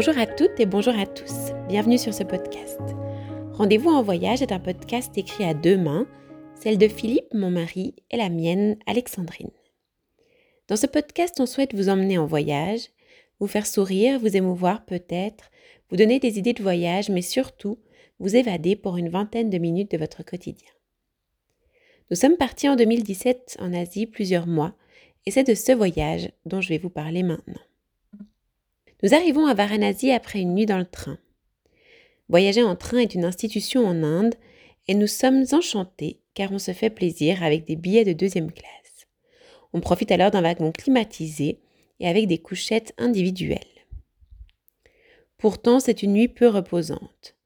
Bonjour à toutes et bonjour à tous. Bienvenue sur ce podcast. Rendez-vous en voyage est un podcast écrit à deux mains, celle de Philippe, mon mari, et la mienne, Alexandrine. Dans ce podcast, on souhaite vous emmener en voyage, vous faire sourire, vous émouvoir peut-être, vous donner des idées de voyage, mais surtout vous évader pour une vingtaine de minutes de votre quotidien. Nous sommes partis en 2017 en Asie plusieurs mois, et c'est de ce voyage dont je vais vous parler maintenant. Nous arrivons à Varanasi après une nuit dans le train. Voyager en train est une institution en Inde et nous sommes enchantés car on se fait plaisir avec des billets de deuxième classe. On profite alors d'un wagon climatisé et avec des couchettes individuelles. Pourtant, c'est une nuit peu reposante.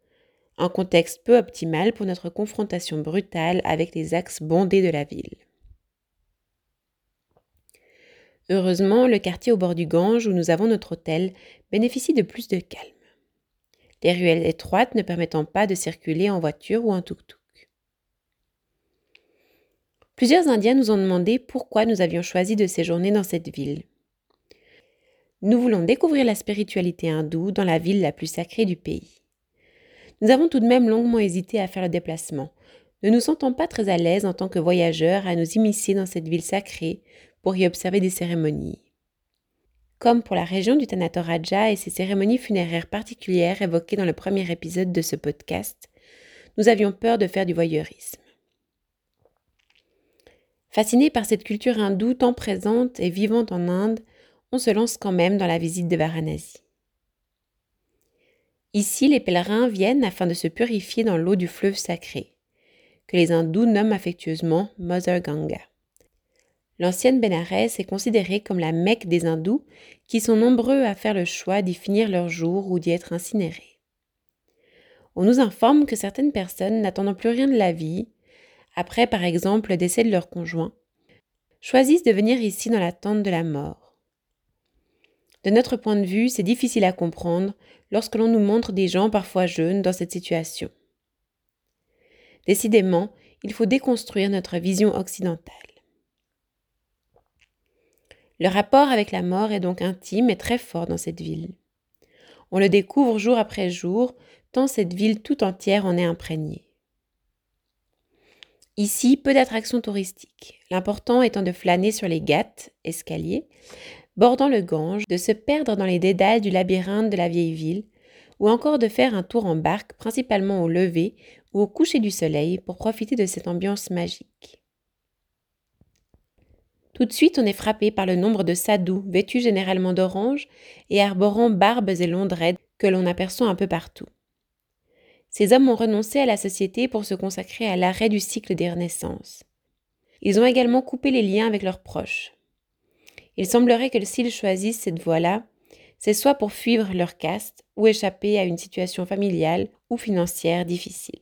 Un contexte peu optimal pour notre confrontation brutale avec les axes bondés de la ville. Heureusement, le quartier au bord du Gange où nous avons notre hôtel bénéficie de plus de calme. Les ruelles étroites ne permettant pas de circuler en voiture ou en tuk-tuk. Plusieurs Indiens nous ont demandé pourquoi nous avions choisi de séjourner dans cette ville. Nous voulons découvrir la spiritualité hindoue dans la ville la plus sacrée du pays. Nous avons tout de même longuement hésité à faire le déplacement, ne nous sentant pas très à l'aise en tant que voyageurs à nous immiscer dans cette ville sacrée pour y observer des cérémonies. Comme pour la région du Tanatoraja et ses cérémonies funéraires particulières évoquées dans le premier épisode de ce podcast, nous avions peur de faire du voyeurisme. Fascinés par cette culture hindoue tant présente et vivante en Inde, on se lance quand même dans la visite de Varanasi. Ici, les pèlerins viennent afin de se purifier dans l'eau du fleuve sacré, que les hindous nomment affectueusement Mother Ganga. L'ancienne Bénarès est considérée comme la Mecque des hindous qui sont nombreux à faire le choix d'y finir leur jour ou d'y être incinérés. On nous informe que certaines personnes n'attendant plus rien de la vie, après par exemple le décès de leur conjoint, choisissent de venir ici dans l'attente de la mort. De notre point de vue, c'est difficile à comprendre lorsque l'on nous montre des gens parfois jeunes dans cette situation. Décidément, il faut déconstruire notre vision occidentale. Le rapport avec la mort est donc intime et très fort dans cette ville. On le découvre jour après jour, tant cette ville tout entière en est imprégnée. Ici, peu d'attractions touristiques, l'important étant de flâner sur les ghats, escaliers, bordant le Gange, de se perdre dans les dédales du labyrinthe de la vieille ville, ou encore de faire un tour en barque, principalement au lever ou au coucher du soleil, pour profiter de cette ambiance magique. Tout de suite, on est frappé par le nombre de sadhus, vêtus généralement d'orange et arborant barbes et longs dreads que l'on aperçoit un peu partout. Ces hommes ont renoncé à la société pour se consacrer à l'arrêt du cycle des renaissances. Ils ont également coupé les liens avec leurs proches. Il semblerait que s'ils choisissent cette voie-là, c'est soit pour fuir leur caste ou échapper à une situation familiale ou financière difficile.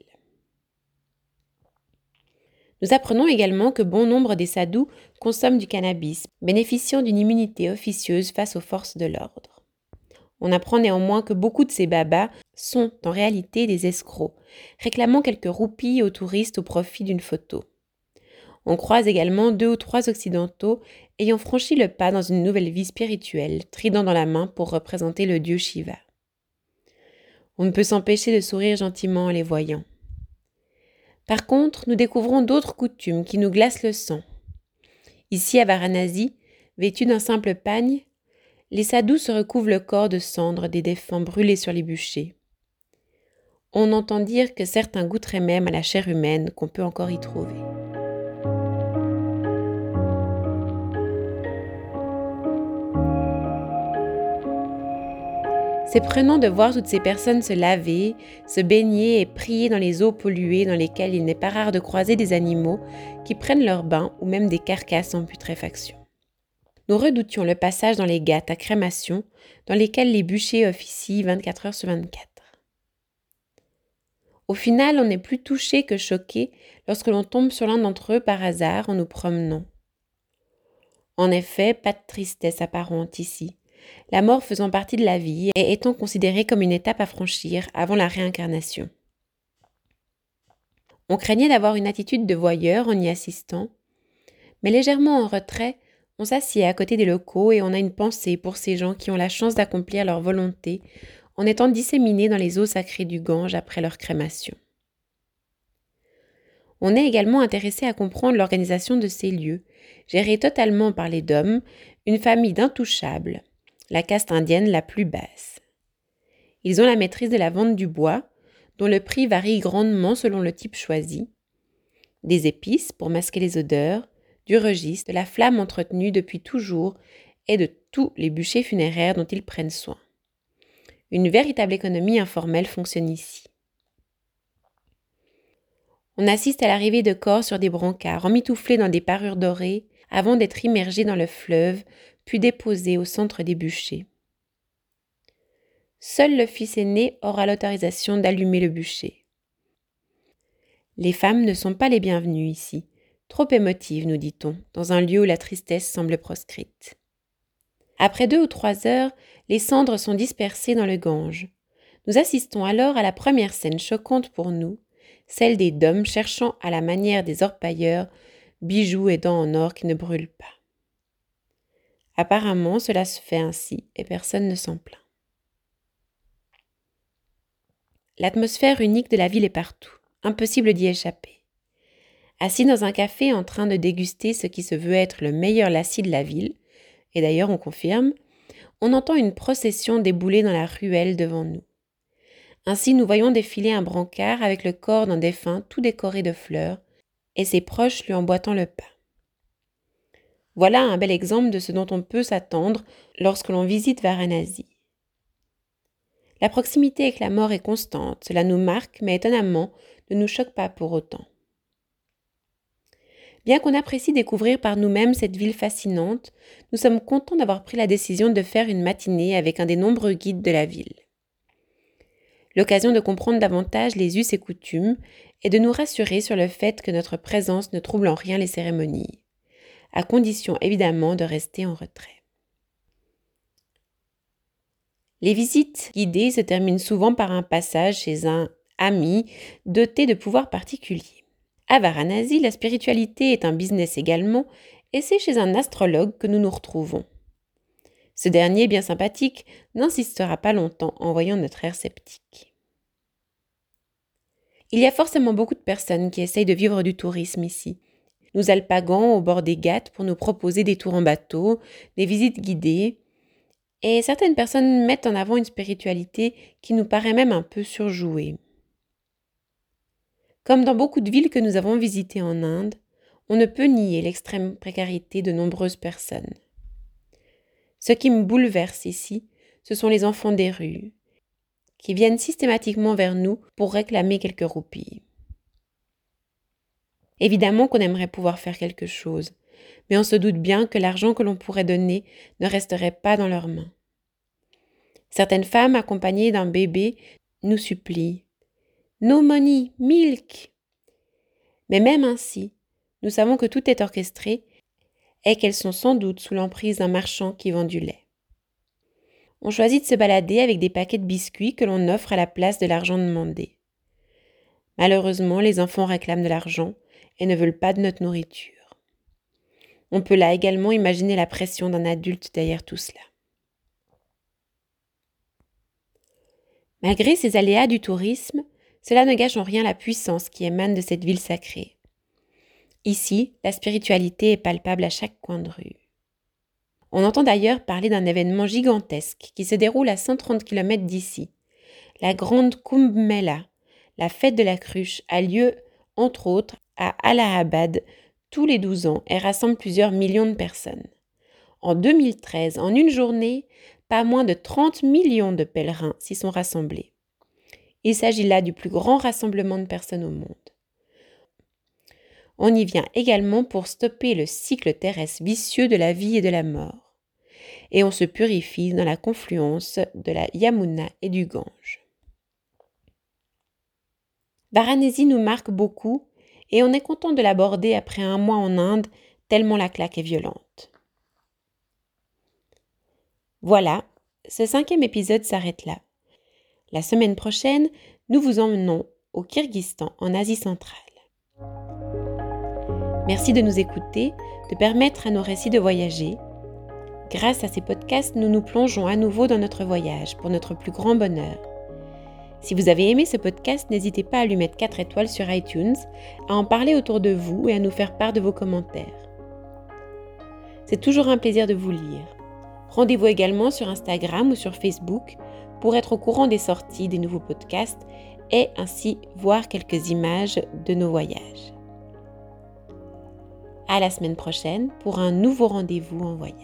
Nous apprenons également que bon nombre des sadhus consomment du cannabis, bénéficiant d'une immunité officieuse face aux forces de l'ordre. On apprend néanmoins que beaucoup de ces babas sont en réalité des escrocs, réclamant quelques roupies aux touristes au profit d'une photo. On croise également deux ou trois occidentaux ayant franchi le pas dans une nouvelle vie spirituelle, trident dans la main pour représenter le dieu Shiva. On ne peut s'empêcher de sourire gentiment en les voyant. Par contre, nous découvrons d'autres coutumes qui nous glacent le sang. Ici, à Varanasi, vêtus d'un simple pagne, les sadhus se recouvrent le corps de cendres des défunts brûlés sur les bûchers. On entend dire que certains goûteraient même à la chair humaine qu'on peut encore y trouver. C'est prenant de voir toutes ces personnes se laver, se baigner et prier dans les eaux polluées dans lesquelles il n'est pas rare de croiser des animaux qui prennent leur bain ou même des carcasses en putréfaction. Nous redoutions le passage dans les gâtes à crémation dans lesquels les bûchers officient 24 heures sur 24. Au final, on n'est plus touché que choqué lorsque l'on tombe sur l'un d'entre eux par hasard en nous promenant. En effet, pas de tristesse apparente ici la mort faisant partie de la vie et étant considérée comme une étape à franchir avant la réincarnation. On craignait d'avoir une attitude de voyeur en y assistant, mais légèrement en retrait, on s'assied à côté des locaux et on a une pensée pour ces gens qui ont la chance d'accomplir leur volonté en étant disséminés dans les eaux sacrées du Gange après leur crémation. On est également intéressé à comprendre l'organisation de ces lieux, gérés totalement par les Dom, une famille d'intouchables, la caste indienne la plus basse. Ils ont la maîtrise de la vente du bois, dont le prix varie grandement selon le type choisi, des épices pour masquer les odeurs, du registre, de la flamme entretenue depuis toujours et de tous les bûchers funéraires dont ils prennent soin. Une véritable économie informelle fonctionne ici. On assiste à l'arrivée de corps sur des brancards, emmitouflés dans des parures dorées, avant d'être immergés dans le fleuve, puis déposés au centre des bûchers. Seul le fils aîné aura l'autorisation d'allumer le bûcher. Les femmes ne sont pas les bienvenues ici, trop émotives, nous dit-on, dans un lieu où la tristesse semble proscrite. Après deux ou trois heures, les cendres sont dispersées dans le Gange. Nous assistons alors à la première scène choquante pour nous, celle des dômes cherchant à la manière des orpailleurs bijoux et dents en or qui ne brûlent pas. Apparemment, cela se fait ainsi et personne ne s'en plaint. L'atmosphère unique de la ville est partout, impossible d'y échapper. Assis dans un café en train de déguster ce qui se veut être le meilleur lacis de la ville, et d'ailleurs on confirme, on entend une procession débouler dans la ruelle devant nous. Ainsi nous voyons défiler un brancard avec le corps d'un défunt tout décoré de fleurs, et ses proches lui emboîtant le pas. Voilà un bel exemple de ce dont on peut s'attendre lorsque l'on visite Varanasi. La proximité avec la mort est constante, cela nous marque, mais étonnamment ne nous choque pas pour autant. Bien qu'on apprécie découvrir par nous-mêmes cette ville fascinante, nous sommes contents d'avoir pris la décision de faire une matinée avec un des nombreux guides de la ville. L'occasion de comprendre davantage les us et coutumes et de nous rassurer sur le fait que notre présence ne trouble en rien les cérémonies, à condition évidemment de rester en retrait. Les visites guidées se terminent souvent par un passage chez un ami doté de pouvoirs particuliers. À Varanasi, la spiritualité est un business également, et c'est chez un astrologue que nous nous retrouvons. Ce dernier, bien sympathique, n'insistera pas longtemps en voyant notre air sceptique. Il y a forcément beaucoup de personnes qui essayent de vivre du tourisme ici. Nous alpaguons au bord des Ghats pour nous proposer des tours en bateau, des visites guidées, et certaines personnes mettent en avant une spiritualité qui nous paraît même un peu surjouée. Comme dans beaucoup de villes que nous avons visitées en Inde, on ne peut nier l'extrême précarité de nombreuses personnes. Ce qui me bouleverse ici, ce sont les enfants des rues, qui viennent systématiquement vers nous pour réclamer quelques roupies. Évidemment qu'on aimerait pouvoir faire quelque chose, mais on se doute bien que l'argent que l'on pourrait donner ne resterait pas dans leurs mains. Certaines femmes accompagnées d'un bébé nous supplient No money, milk. Mais même ainsi, nous savons que tout est orchestré et qu'elles sont sans doute sous l'emprise d'un marchand qui vend du lait. On choisit de se balader avec des paquets de biscuits que l'on offre à la place de l'argent demandé. Malheureusement, les enfants réclament de l'argent et ne veulent pas de notre nourriture. On peut là également imaginer la pression d'un adulte derrière tout cela. Malgré ces aléas du tourisme, cela ne gâche en rien la puissance qui émane de cette ville sacrée. Ici, la spiritualité est palpable à chaque coin de rue. On entend d'ailleurs parler d'un événement gigantesque qui se déroule à 130 km d'ici. La grande Kumbh Mela, la fête de la cruche, a lieu, entre autres, à Allahabad tous les 12 ans et rassemble plusieurs millions de personnes. En 2013, en une journée, pas moins de 30 millions de pèlerins s'y sont rassemblés. Il s'agit là du plus grand rassemblement de personnes au monde. On y vient également pour stopper le cycle terrestre vicieux de la vie et de la mort. Et on se purifie dans la confluence de la Yamuna et du Gange. Varanasi nous marque beaucoup et on est content de l'aborder après un mois en Inde, tellement la claque est violente. Voilà, ce cinquième épisode s'arrête là. La semaine prochaine, nous vous emmenons au Kyrgyzstan, en Asie centrale. Merci de nous écouter, de permettre à nos récits de voyager. Grâce à ces podcasts, nous nous plongeons à nouveau dans notre voyage pour notre plus grand bonheur. Si vous avez aimé ce podcast, n'hésitez pas à lui mettre 4 étoiles sur iTunes, à en parler autour de vous et à nous faire part de vos commentaires. C'est toujours un plaisir de vous lire. Rendez-vous également sur Instagram ou sur Facebook pour être au courant des sorties des nouveaux podcasts et ainsi voir quelques images de nos voyages. À la semaine prochaine pour un nouveau rendez-vous en voyage.